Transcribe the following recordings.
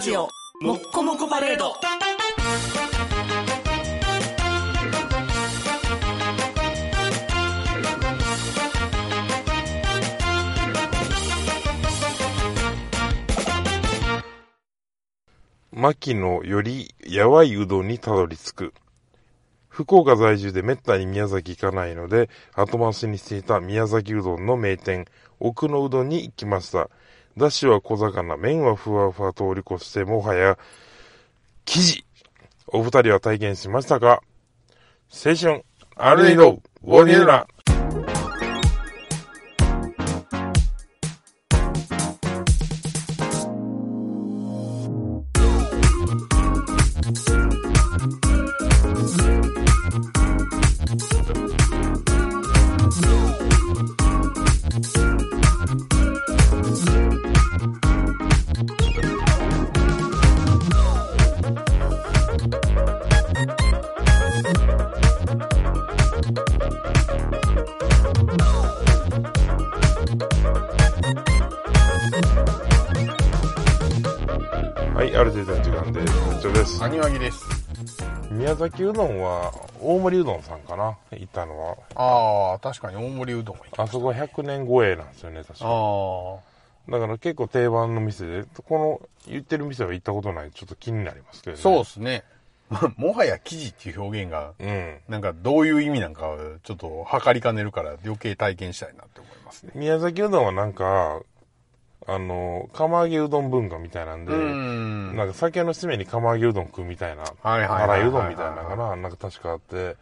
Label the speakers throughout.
Speaker 1: ジオもっこもこパレード
Speaker 2: 牧野よりやわいうどんにたどり着く。福岡在住でめったに宮崎行かないので、後回しにしていた宮崎うどんの名店、奥のうどんに行きました。だしは小魚、麺はふわふわ通り越して、もはや、生地。お二人は体験しましたか？青春、アルディド、ウォディウラ。ある程度の時間です。以上です。
Speaker 3: アニワギです。
Speaker 2: 宮崎うどんは、大森うどんさんかな？行ったのは。
Speaker 3: ああ、確かに大盛りうどん。
Speaker 2: あそこ100年超えなんですよね、確か。
Speaker 3: あ
Speaker 2: だから結構定番の店で、この言ってる店は行ったことないちょっと気になりますけど
Speaker 3: あ、
Speaker 2: ね。
Speaker 3: そうですね。もはや記事っていう表現が、
Speaker 2: うん。
Speaker 3: なんかどういう意味なんか、ちょっと測りかねるから余計体験したいなって思いますね。
Speaker 2: 宮崎うどんはなんか、あの、釜揚げうどん文化みたいなんで、
Speaker 3: ん。
Speaker 2: なんか酒の締めに釜揚げうどん食うみたいな、
Speaker 3: はい
Speaker 2: うどんみたいなのかな、なんか確かあって、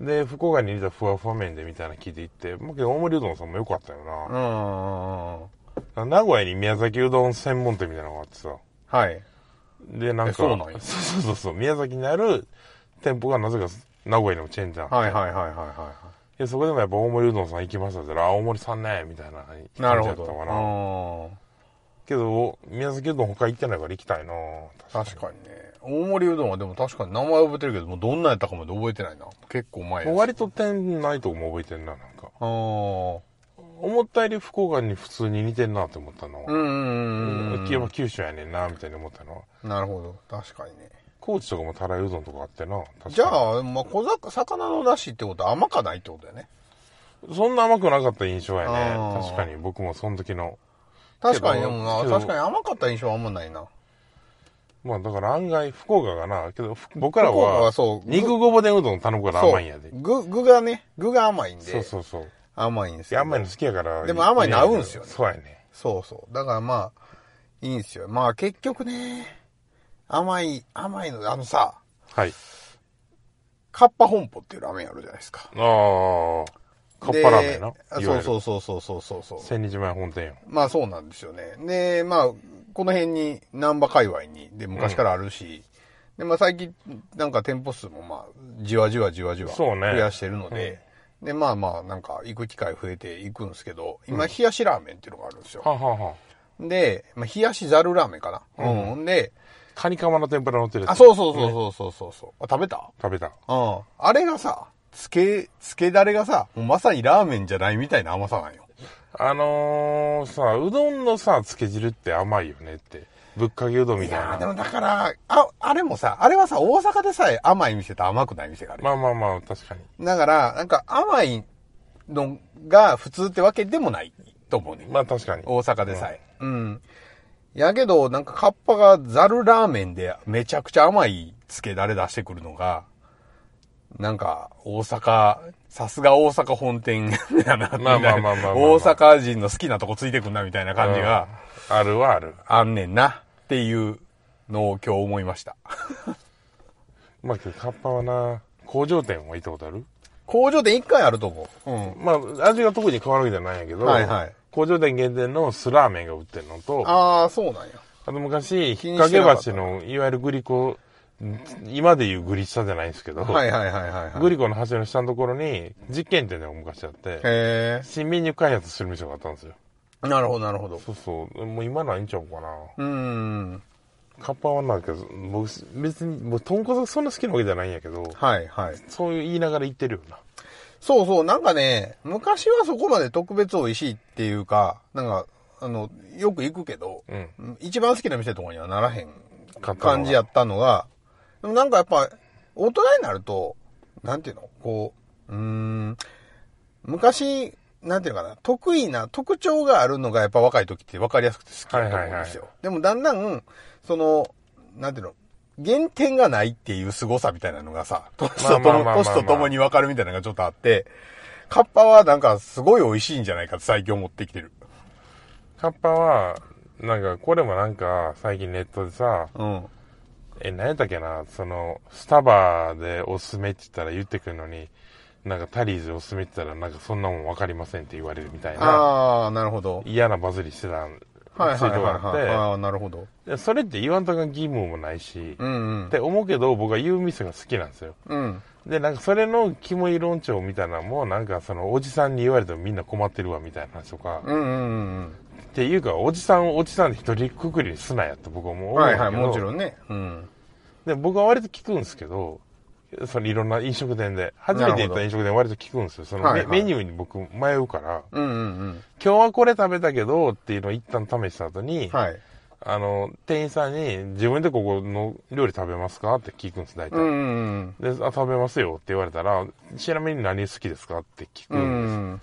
Speaker 2: で、福岡に似たふわふわ麺でみたいなの聞いて行って、まあ、けど大森うどんさんも良かったよ
Speaker 3: うん。
Speaker 2: な。名古屋に宮崎うどん専門店みたいなのがあってさ、
Speaker 3: はい。
Speaker 2: で、なんか、
Speaker 3: えそうなんや。
Speaker 2: そうそうそうそう、宮崎にある店舗がなぜか名古屋にもチェーン店あって、
Speaker 3: はいはいはいはいは
Speaker 2: でそこでもやっぱ大森うどんさん行きましたって言ったら、あ、大森さんね、みたいな感
Speaker 3: い。
Speaker 2: じ
Speaker 3: なるほ
Speaker 2: だったかな。
Speaker 3: ど。
Speaker 2: けど、宮崎うどん他行ってないから行きたいな
Speaker 3: 確かにね。大盛りうどんはでも確かに名前覚えてるけど、もうどんなやったかまで覚えてないな。結構前
Speaker 2: 割と店ないとこも覚えてんな、なんか。思ったより福岡に普通に似てんなって思ったの。
Speaker 3: うんうんうんうん。
Speaker 2: 九州やねんな、みたいに思ったの。
Speaker 3: なるほど。確かにね。
Speaker 2: 高知とかもたらいうどんとかあってな。
Speaker 3: じゃあ、まあ、小魚、魚の出汁ってことは甘かないってことだよね。
Speaker 2: そんな甘くなかった印象やね。確かに、僕もその時の。
Speaker 3: 確かに、でもな、確かに甘かった印象はあんまないな。
Speaker 2: まあだから案外、福岡がな、けど、ふ僕らは
Speaker 3: はそう、
Speaker 2: 肉ごぼ天うどん頼むから甘いんやで。
Speaker 3: 具、具がね、具が甘いんで。
Speaker 2: そうそうそう。
Speaker 3: 甘いんですよ。
Speaker 2: いや甘いの好きやから。
Speaker 3: でも甘いの合うんすよね
Speaker 2: そうやね。
Speaker 3: そうそう。だからまあ、いいんですよ。まあ結局ね、甘い、甘いの、あのさ、
Speaker 2: はい。
Speaker 3: カッパ本舗っていうラーメンあるじゃないですか。
Speaker 2: ああ、カッパラーメンな。
Speaker 3: で
Speaker 2: いわゆる
Speaker 3: そうそうそうそうそうそう。
Speaker 2: 千日前本店よ。
Speaker 3: まあそうなんですよね。で、まあ、この辺に、南波界隈に、で、昔からあるし、で、まあ最近、なんか店舗数もまあ、じわじわじわじわ
Speaker 2: そうね
Speaker 3: 増やしてるので、で、まあまあ、なんか行く機会増えていくんですけど、今、冷やしラーメンっていうのがあるんですよ。
Speaker 2: はあ、はあはあ、
Speaker 3: で、まあ、冷やしざるラーメンかな。うん。で、
Speaker 2: カニカマの天ぷら乗ってるやつ。
Speaker 3: あ、そうそうそうそうそうそうそう。あ、食べた？
Speaker 2: 食べた。
Speaker 3: うん。あれがさ、つけ、つけだれがさ、もうまさにラーメンじゃないみたいな甘さなんよ。
Speaker 2: あのー、さ、うどんのさ、つけ汁って甘いよねって。ぶっかけうどんみたいな。
Speaker 3: いやーでもだから、あ、あれもさ、あれはさ、大阪でさえ甘い店と甘くない店がある。
Speaker 2: まあまあまあ、確かに。
Speaker 3: だから、なんか甘いのが普通ってわけでもないと思うね。
Speaker 2: まあ確かに。
Speaker 3: 大阪でさえ。うん。やけど、なんかカッパがザルラーメンでめちゃくちゃ甘いつけだれ出してくるのが、なんか大阪、さすが大阪本店やな、みたいな。
Speaker 2: まあまあまあまあまあまあ
Speaker 3: 大阪人の好きなとこついてくんな、みたいな感じが
Speaker 2: あるはある。
Speaker 3: あんねんな、っていうのを今日思いました。
Speaker 2: まあカッパはな、工場店は行ったことある？
Speaker 3: 工場店一回あると思う。うん。
Speaker 2: まあ、味が特に変わるわけじゃないんやけど、
Speaker 3: はいはい
Speaker 2: 工場店限定の酢ラーメンが売ってるのと、あ
Speaker 3: ああ、そうなんや。
Speaker 2: と昔、
Speaker 3: 気
Speaker 2: 引っ掛け橋の、いわゆるグリコ、今でいうグリ下じゃないんですけど、
Speaker 3: はいはいはいはい、はい。
Speaker 2: グリコの橋の下のところに、実験店が昔あって、
Speaker 3: へ
Speaker 2: 新メニュー開発してる店があったんですよ。
Speaker 3: え。なるほどなるほど。
Speaker 2: そうそう。もう今ないんちゃうかな。
Speaker 3: うーん。
Speaker 2: カッパはなんか、僕、別に、もう豚骨がそんな好きなわけじゃないんやけど、
Speaker 3: はいはい。
Speaker 2: そういう言いながら言ってるよな。
Speaker 3: そうそう、なんかね、昔はそこまで特別美味しいっていうか、なんか、あの、よく行くけど、
Speaker 2: うん。
Speaker 3: 一番好きな店とかにはならへん感じやったのが、でもなんかやっぱ、大人になると、なんていうの？こう、うーん、昔、なんていうのかな、得意な特徴があるのがやっぱ若い時って分かりやすくて好きだと思うんですよ。
Speaker 2: はい
Speaker 3: でもだんだん、その、なんていうの、減点がないっていう凄さみたいなのがさ、年とともとともに分かるみたいなのがちょっとあって、カッパはなんかすごい美味しいんじゃないかって最近思ってきてる。
Speaker 2: カッパは、なんか、これもなんか、最近ネットでさ、
Speaker 3: うん。
Speaker 2: え、何やったっけな、その、スタバでおすすめって言ったら言ってくるのに、なんかタリーズでおすすめって言ったら、なんかそんなもん分かりませんって言われるみたいな、
Speaker 3: ああ、なるほど。
Speaker 2: 嫌なバズりしてた
Speaker 3: はいはいはいはい。あ
Speaker 2: っ
Speaker 3: あ、なるほど。
Speaker 2: それって言わんとか義務もないし、
Speaker 3: うんうん
Speaker 2: っ。て思うけど、僕は言う店が好きなんですよ。
Speaker 3: うん。
Speaker 2: で、なんかそれのキモい論調みたいなのも、なんかその、おじさんに言われてもみんな困ってるわみたいな話とか、
Speaker 3: うんうんうん
Speaker 2: っていうか、おじさんをおじさんで一人くくりにすなやって僕はもう
Speaker 3: うん。はいはい、もちろんね。うん。
Speaker 2: で、僕は割と聞くんですけど、そのいろんな飲食店で、初めて行った飲食店割と聞くんですよ。そのメ,、
Speaker 3: はいはい
Speaker 2: メニューに僕迷うから、
Speaker 3: うんうんうん。
Speaker 2: 今日はこれ食べたけどっていうのを一旦試した後に、
Speaker 3: はい。
Speaker 2: あの、店員さんに自分でここの料理食べますか？って聞くんです、大体。
Speaker 3: うんうん
Speaker 2: で、あ、食べますよって言われたら、ちなみに何好きですか？って聞く
Speaker 3: うん。うん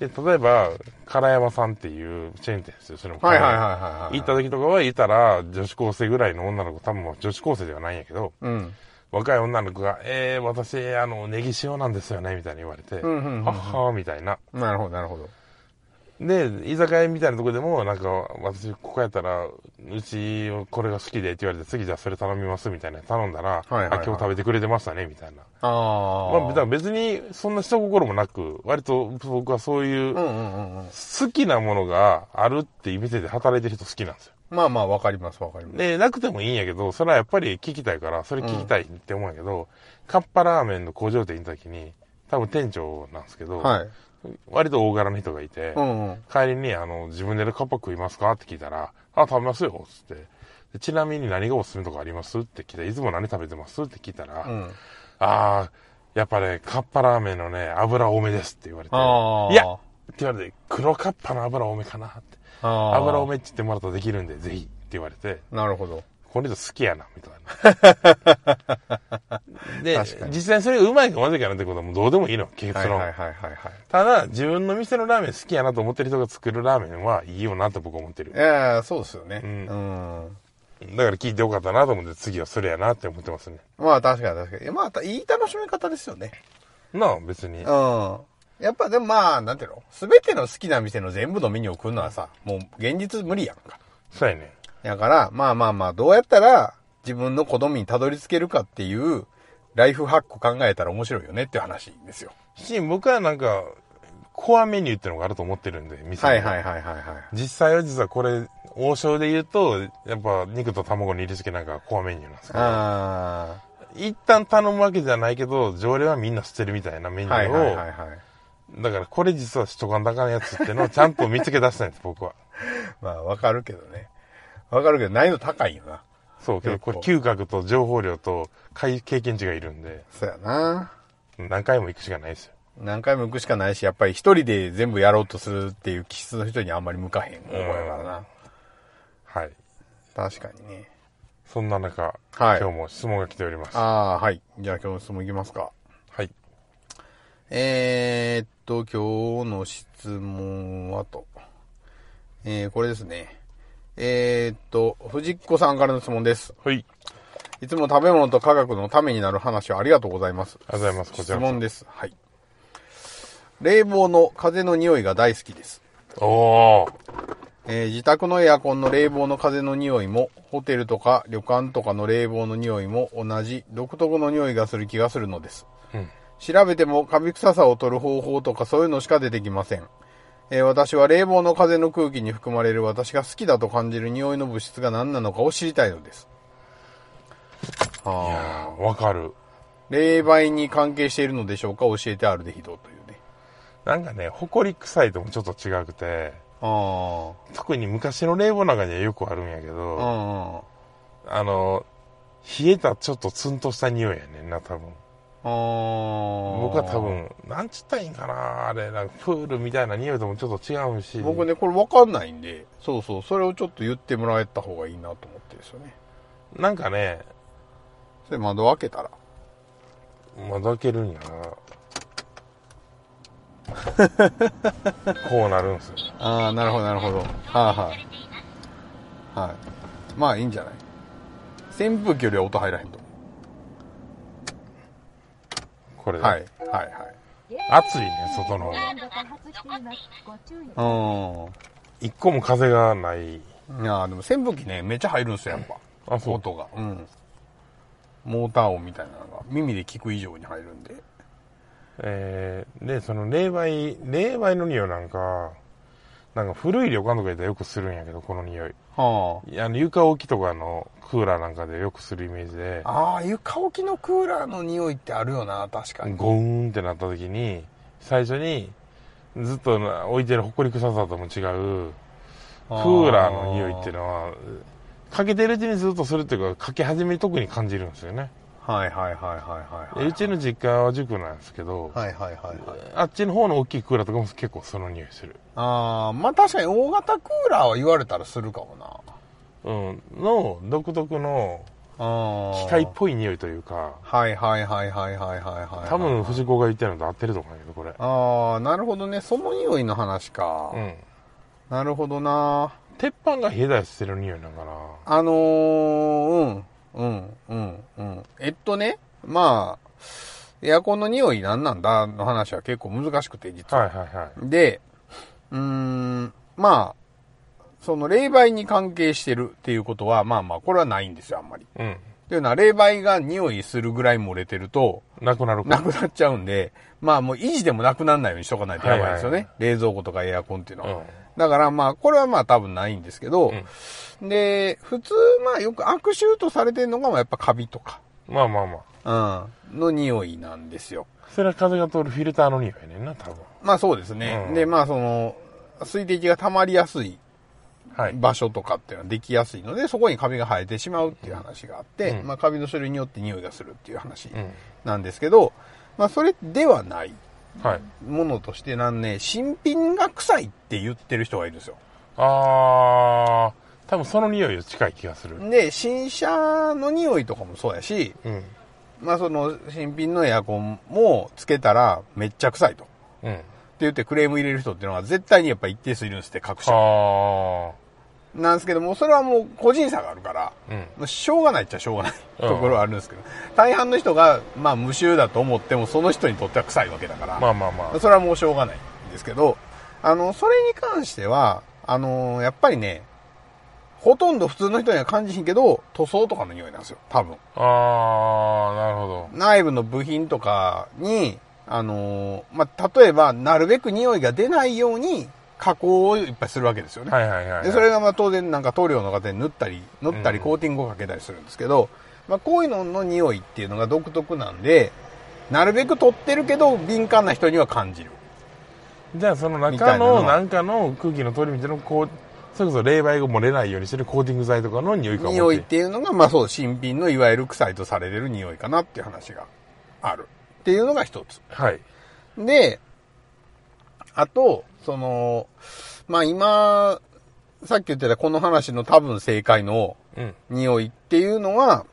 Speaker 2: です。
Speaker 3: ん。
Speaker 2: で、例えば、唐山さんっていうチェーン店ですよ、それも。
Speaker 3: はいはいはいはいはい。
Speaker 2: 行った時とかは、いたら、女子高生ぐらいの女の子、多分女子高生ではないんやけど、
Speaker 3: うん。
Speaker 2: 若い女の子が、えー、私、あの、ネギ塩なんですよね、みたいに言われて、はっはーみたいな。
Speaker 3: なるほどなるほど。
Speaker 2: で、居酒屋みたいなとこでも、なんか、私、ここやったら、うち、これが好きでって言われて、次じゃあそれ頼みます、みたいな頼んだら、
Speaker 3: はいはいはい
Speaker 2: あ、今日食べてくれてましたね、みたいな。
Speaker 3: ああ。
Speaker 2: まあ、だから別に、そんな下心もなく、割と僕はそういう。好きなものがあるっていう店で働いてる人好きなんですよ。
Speaker 3: まあまあわかりますわかります。
Speaker 2: で、なくてもいいんやけど、それはやっぱり聞きたいから、それ聞きたいって思うんやけど、カッパラーメンの工場店に行った時に、多分店長なんですけど、
Speaker 3: はい。
Speaker 2: 割と大柄な人がいて、
Speaker 3: うんうん。
Speaker 2: 帰りに、あの、自分でカッパ食いますかって聞いたら、あ、食べますよ、つって。でちなみに何がおすすめとかありますって聞いたら、いつも何食べてますって聞いたら、
Speaker 3: うん。
Speaker 2: ああ、やっぱね、カッパラーメンのね、油多めですって言われて。いやって言われて、黒カッパの油多めかなって。油多めって言ってもらったらできるんで、ぜひって言われて、
Speaker 3: なるほど。
Speaker 2: この人好きやな、みたいな。で実際それがうまいかまずいかなってことはもうどうでもいいの、結論。
Speaker 3: はいはいはいはいはい。
Speaker 2: ただ、自分の店のラーメン好きやなと思ってる人が作るラーメンはいいよなと僕は思ってる。
Speaker 3: いやーそうですよね。
Speaker 2: うん
Speaker 3: うん。
Speaker 2: だから聞いてよかったなと思って次はそれやなって思ってますね。
Speaker 3: まあ確かに確かに。まあ、いい楽しみ方ですよね。
Speaker 2: なあ、別に。
Speaker 3: うん。やっぱでもまあ、なんていうの？すべての好きな店の全部のメニューを食うのはさ、もう現実無理やんか。
Speaker 2: そうやね。
Speaker 3: だから、まあまあまあ、どうやったら自分の好みにたどり着けるかっていう、ライフハック考えたら面白いよねっていう話ですよ。
Speaker 2: し、僕はなんか、コアメニューってのがあると思ってるんで、店に
Speaker 3: はいはいはいはいはい。
Speaker 2: 実際は実はこれ、王将で言うと、やっぱ肉と卵に入れ付けなんかコアメニューなんですけど、
Speaker 3: あ
Speaker 2: 一旦頼むわけじゃないけど、常連はみんな捨てるみたいなメニ
Speaker 3: あ。
Speaker 2: ューを、
Speaker 3: はいはいはいはい。
Speaker 2: だからこれ実はしとかんだかんやつってのをちゃんと見つけ出したいんです、僕は。
Speaker 3: まあわかるけどね。わかるけど難易度高いよな。
Speaker 2: そう、けどこれ
Speaker 3: 結
Speaker 2: 嗅覚と情報量と経験値がいるんで、
Speaker 3: そうやな。
Speaker 2: 何回も行くしかないですよ。
Speaker 3: 何回も行くしかないし、やっぱり一人で全部やろうとするっていう気質の人にあんまり向かへん方やからな。
Speaker 2: はい。
Speaker 3: 確かにね。
Speaker 2: そんな中、
Speaker 3: はい
Speaker 2: 今日も質問が来ております。
Speaker 3: ああー、はい。じゃあ今日の質問いきますか。
Speaker 2: はい。
Speaker 3: えー、っと、今日の質問はと。えー、これですね。えー、っと、藤子さんからの質問です。
Speaker 2: はい。
Speaker 3: いつも食べ物と科学のためになる話をありがとうございます。
Speaker 2: ありがとうございますこち
Speaker 3: 質
Speaker 2: らこそ
Speaker 3: 問です。はい。冷房の風の匂いが大好きです。
Speaker 2: おー。
Speaker 3: えー自宅のエアコンの冷房の風の匂いも、ホテルとか旅館とかの冷房の匂いも同じ独特の匂いがする気がするのです。
Speaker 2: うん。
Speaker 3: 調べてもカビ臭さを取る方法とかそういうのしか出てきません。えー私は冷房の風の空気に含まれる私が好きだと感じる匂いの物質が何なのかを知りたいのです。はあ。
Speaker 2: わかる。
Speaker 3: 冷媒に関係しているのでしょうか？教えてあるでひどというね。
Speaker 2: なんかね、埃臭いともちょっと違くて、
Speaker 3: あ
Speaker 2: 特に昔の冷房の中にはよくあるんやけど。あの、冷えたちょっとツンとした匂いやねんな、多分。僕は多分、なんちったらいいんかな、あれ、なんかプールみたいな匂いともちょっと違うし。
Speaker 3: 僕ね、これ分かんないんで、そうそう、それをちょっと言ってもらえた方がいいなと思ってですよね。
Speaker 2: なんかね、
Speaker 3: それ窓開けたら。
Speaker 2: 窓開けるんやなこうなるんすよ。
Speaker 3: ああ、なるほど、なるほど。はい、はい。はい。まあ、いいんじゃない？扇風機よりは音入らへんと
Speaker 2: これ。
Speaker 3: はい、はい、はい。
Speaker 2: 暑いね、外の方が。
Speaker 3: う
Speaker 2: 一個も風がない。
Speaker 3: ん。いやーでも扇風機ね、めっちゃ入るんすよ、やっぱ。
Speaker 2: あ、そう。
Speaker 3: 音が。うん。モーター音みたいなのが耳で聞く以上に入るんで。
Speaker 2: えー、で、その霊媒、霊媒の匂いなんか、なんか古い旅館とか行ったらよくするんやけど、この匂い。
Speaker 3: はい
Speaker 2: やあの床置きとかのクーラーなんかでよくするイメージで、
Speaker 3: あ。ああ、床置きのクーラーの匂いってあるよな、確かに。
Speaker 2: ゴーンってなった時に、最初に、ずっとな置いてる埃臭さとも違う、クーラーの匂いっていうのは、かけてるうちにずっとするっていうか、かけ始めに特に感じるんですよね。
Speaker 3: はいはいはいはいはいはい。
Speaker 2: でうちの実家は塾なんですけど、
Speaker 3: はいはいはいはい。
Speaker 2: あっちの方の大きいクーラーとかも結構その匂いする。
Speaker 3: ああ、まあ確かに大型クーラーは言われたらするかもな。
Speaker 2: うん、の独特の。機械っぽい匂いというか、
Speaker 3: はいはいはいはいはいはいはい。
Speaker 2: 多分藤子が言ってるのと合ってると思うんだけど、これ。
Speaker 3: ああ、なるほどね。その匂いの話か。
Speaker 2: うん。
Speaker 3: なるほどな。
Speaker 2: 鉄板が冷えたりしてる匂いなんかな。
Speaker 3: あのー、うん、うん、うん、うん。えっとね、まあ、エアコンの匂い何なんだの話は結構難しくて、実は。
Speaker 2: はいはいはい。
Speaker 3: で、うーん、まあ、その霊媒に関係してるっていうことは、まあまあ、これはないんですよ、あんまり。
Speaker 2: うん。
Speaker 3: というのは、霊媒が匂いするぐらい漏れてると、
Speaker 2: なくなるか
Speaker 3: なくなっちゃうんで、まあもう維持でもなくならないようにしとかないとやばいですよね。
Speaker 2: はい
Speaker 3: 冷蔵庫とかエアコンっていうのは。
Speaker 2: うん
Speaker 3: だからまあ、これはまあ多分ないんですけど、で、普通まあよく悪臭とされてるのがやっぱカビとか、
Speaker 2: まあまあまあ。
Speaker 3: うん、の匂いなんですよ。
Speaker 2: それは風が通るフィルターの匂いやねんな、多分。
Speaker 3: まあそうですね。
Speaker 2: うん
Speaker 3: で、まあその、水滴が溜まりやすい
Speaker 2: はい。
Speaker 3: 場所とかっていうのはできやすいので、そこにカビが生えてしまうっていう話があって、
Speaker 2: うん
Speaker 3: まあカビの種類によって匂いがするっていう話
Speaker 2: うん。
Speaker 3: なんですけど、まあそれではない
Speaker 2: はい。
Speaker 3: ものとしてなんね、新品が臭いって言ってる人がいるんですよ。
Speaker 2: あー、多分その匂いと近い気がする。
Speaker 3: で、新車の匂いとかもそうやし、
Speaker 2: うん。
Speaker 3: まあその新品のエアコンもつけたらめっちゃ臭いと。って
Speaker 2: うん。
Speaker 3: 言ってクレーム入れる人っていうのは絶対にやっぱ一定数いるんですって、各社。
Speaker 2: あ
Speaker 3: なんですけども、それはもう個人差があるから、
Speaker 2: ー。うん。
Speaker 3: まあしょうがないっちゃしょうがない
Speaker 2: うん
Speaker 3: ところはあるんですけど、大半の人が、まあ無臭だと思っても、その人にとっては臭いわけだから、
Speaker 2: まあまあまあ。
Speaker 3: それはもうしょうがないんですけど、あの、それに関しては、あの、やっぱりね、ほとんど普通の人には感じひんけど、塗装とかの匂いなんですよ、多分。
Speaker 2: あー、なるほど。
Speaker 3: 内部の部品とかに、あの、まあ、例えば、なるべく匂いが出ないように、加工をいっぱいするわけですよね。
Speaker 2: はいはいはいはい。
Speaker 3: で、それがまあ当然なんか塗料の方に塗ったり、塗ったりコーティングをかけたりするんですけど、まあこういうのの匂いっていうのが独特なんで、なるべく取ってるけど敏感な人には感じる。
Speaker 2: じゃあその中
Speaker 3: の
Speaker 2: なんかの空気の通り道のこう、それこそ冷媒が漏れないようにしてるコーティング剤とかの匂いかも
Speaker 3: 匂いっていうのが、まあそう、新品のいわゆる臭いとされてる匂いかなっていう話がある。っていうのが一つ。
Speaker 2: はい。
Speaker 3: で、あと、その、まあ今、さっき言ってたこの話の多分正解の
Speaker 2: うん。
Speaker 3: 匂いっていうのは、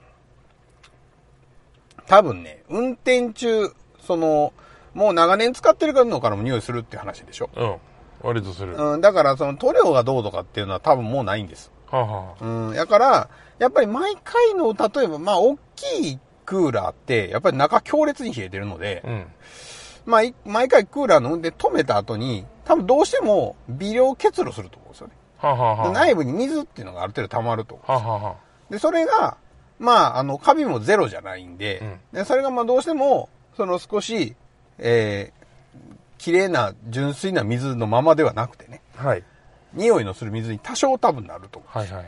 Speaker 3: 多分ね、運転中、その、もう長年使ってるのからも匂いするっていう話でしょ。
Speaker 2: うん。割とする。は
Speaker 3: うん、だからその塗料がどうとかっていうのは多分もうないんです。
Speaker 2: あ、はあ、
Speaker 3: うん、だから、やっぱり毎回の、例えば、まあ、大きいクーラーって、やっぱり中強烈に冷えてるので、
Speaker 2: うん。
Speaker 3: まあ、い毎回クーラーの運転止めた後に、多分どうしても微量結露すると思うんですよね。
Speaker 2: はあ、は
Speaker 3: 内部に水っていうのがある程度溜まると。
Speaker 2: はあ、はあは
Speaker 3: で、それが、まあ、あの、カビもゼロじゃないんで、
Speaker 2: うん
Speaker 3: でそれがまあどうしても、その少し、えー、綺麗な純粋な水のままではなくてね、
Speaker 2: あ。はい。
Speaker 3: 匂いのする水に多少多分なると思う。
Speaker 2: はいはい。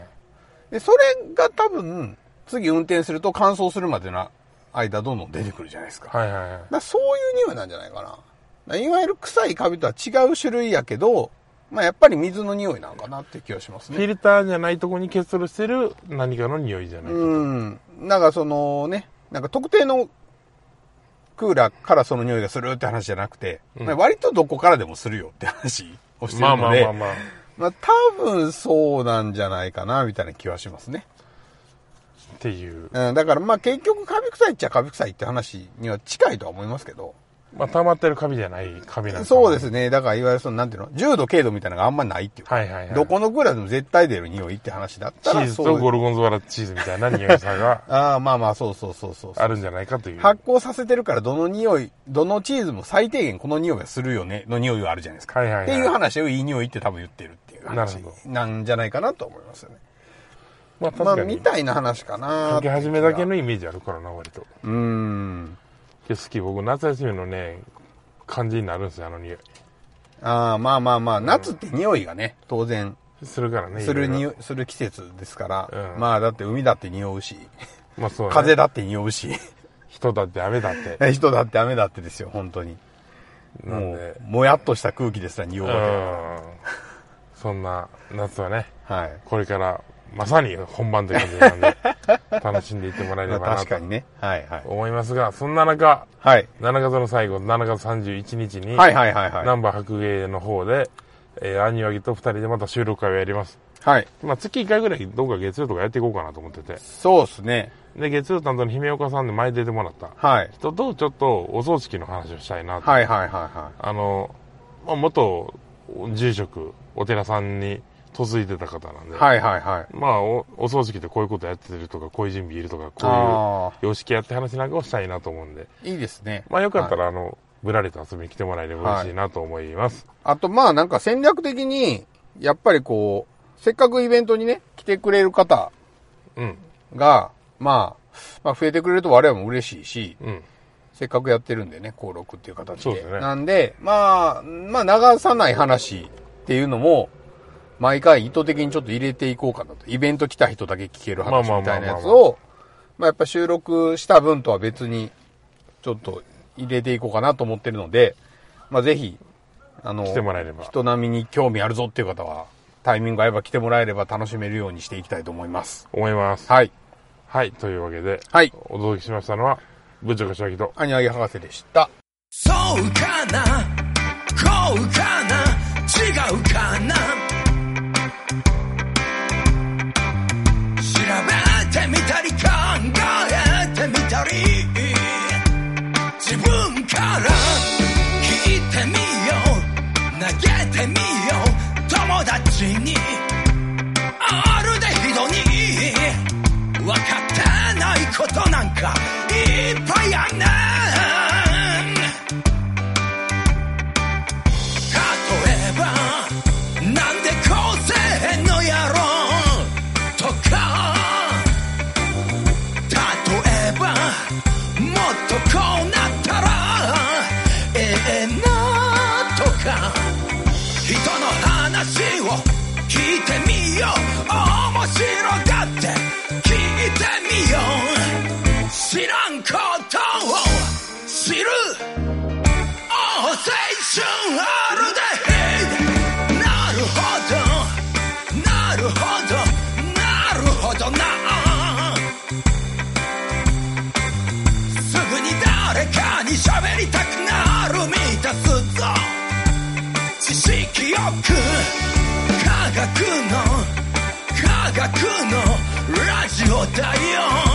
Speaker 3: で、それが多分、次運転すると乾燥するまでの間どんどん出てくるじゃないですか。だか
Speaker 2: はいはいはい。
Speaker 3: らそういう匂いなんじゃないかな。いわゆる臭いカビとは違う種類やけど、まあやっぱり水の匂いなんかなって気がしますね。
Speaker 2: フィルターじゃないとこに結露してる何かの匂いじゃないかと。
Speaker 3: うん。なんかそのね、なんか特定のクーラーからその匂いがするって話じゃなくて、
Speaker 2: うん
Speaker 3: まあ割とどこからでもするよって話をして
Speaker 2: まあ
Speaker 3: るので、
Speaker 2: まあまあまあ。
Speaker 3: まあ多分そうなんじゃないかな、みたいな気はしますね。
Speaker 2: っていう。
Speaker 3: うん、だからまあ結局カビ臭いっちゃカビ臭いって話には近いとは思いますけど。
Speaker 2: まあ、溜まってるカビじゃないカビなん
Speaker 3: そうですね。だからいわゆるそのなんていうの、重度軽度みたいなのがあんまないっていうか。
Speaker 2: はいはいはい
Speaker 3: どこのクラスでも絶対出る匂いって話だったら。
Speaker 2: チーズとゴルゴンゾーラチーズみたいな匂いさが
Speaker 3: ああ、まあまあ、そうそうそうそう。
Speaker 2: あるんじゃないかという。
Speaker 3: 発酵させてるからどの匂い、どのチーズも最低限この匂いはするよね、の匂いはあるじゃないですか。
Speaker 2: はいはいはい
Speaker 3: っていう話をいい匂いって多分言ってるっていう話
Speaker 2: な
Speaker 3: んじゃないかなと思いますよね。
Speaker 2: まあ
Speaker 3: まあ、
Speaker 2: 確かに、
Speaker 3: みたいな話かな。
Speaker 2: かけ始めだけのイメージあるからな、割と。
Speaker 3: うーん。
Speaker 2: 好き、僕、夏休みのね、感じになるんですよ、あの匂い。
Speaker 3: ああ、まあまあまあ、夏って匂いがね、当然、
Speaker 2: するからね。
Speaker 3: する匂い、する季節ですから、
Speaker 2: うん
Speaker 3: まあだって海だって匂うし、
Speaker 2: まあそう、ね。
Speaker 3: 風だって匂うし、
Speaker 2: 人だって雨だって。
Speaker 3: 人だって雨だってですよ、本当に。もう、、もやっとした空気ですら匂う
Speaker 2: う
Speaker 3: わけ。
Speaker 2: そんな夏はね、
Speaker 3: はい。
Speaker 2: これから、まさに本番という感じなんで、楽しんでいってもらえれ
Speaker 3: まあ
Speaker 2: ばなと
Speaker 3: 確かにね。はいはい。
Speaker 2: 思いますが、そんな中、
Speaker 3: はい。
Speaker 2: 7月の最後、7月31日に、
Speaker 3: はいはいはいはい。
Speaker 2: ナンバー白芸の方で、えー、アニワギと二人でまた収録会をやります。
Speaker 3: はい。
Speaker 2: まあ、月1回ぐらいどうか月曜とかやっていこうかなと思ってて。
Speaker 3: そうっすね。
Speaker 2: で、月曜担当の姫岡さんで前出てもらった
Speaker 3: はい。
Speaker 2: 人とちょっとお葬式の話をしたいなと。
Speaker 3: はいはいはいは
Speaker 2: あの、まあ、元住職、お寺さんに嫁いでた方なんで、
Speaker 3: い。はいはいはい。
Speaker 2: まあお、お葬式でこういうことやってるとか、こういう準備いるとか、こ
Speaker 3: あ
Speaker 2: ういう様式やって話なんかをしたいなと思うんで、
Speaker 3: いいですね。
Speaker 2: まあよかった
Speaker 3: はい
Speaker 2: ら、あの、ぶらりと遊びに来てもらえれば嬉しいなと思います。
Speaker 3: あとまあなんか戦略的に、やっぱりこう、せっかくイベントにね、来てくれる方
Speaker 2: うん、
Speaker 3: が、まあ、まあ増えてくれると我々も嬉しいし、
Speaker 2: うん、
Speaker 3: せっかくやってるんでね、登録っていう形で。
Speaker 2: そうですね
Speaker 3: なんで、まあ、まあ流さない話っていうのも、毎回意図的にちょっと入れていこうかなと。イベント来た人だけ聞ける話みたいなやつ
Speaker 2: まあ
Speaker 3: を、まあやっぱ収録した分とは別に、ちょっと入れていこうかなと思ってるので、まあぜひ、あの、
Speaker 2: 来てもらえれば。
Speaker 3: 人並みに興味あるぞっていう方は、タイミングが合えば来てもらえれば楽しめるようにしていきたいと思います。
Speaker 2: 思います。
Speaker 3: はい。
Speaker 2: はい、というわけで、
Speaker 3: はい。
Speaker 2: お届けしましたのは、部長柏木と、
Speaker 3: アニワギ博士でした。
Speaker 1: そうかな？こうかな？違うかな？こに喋りたくなる満たすぞ。知識よく科学の科学のラジオだよ。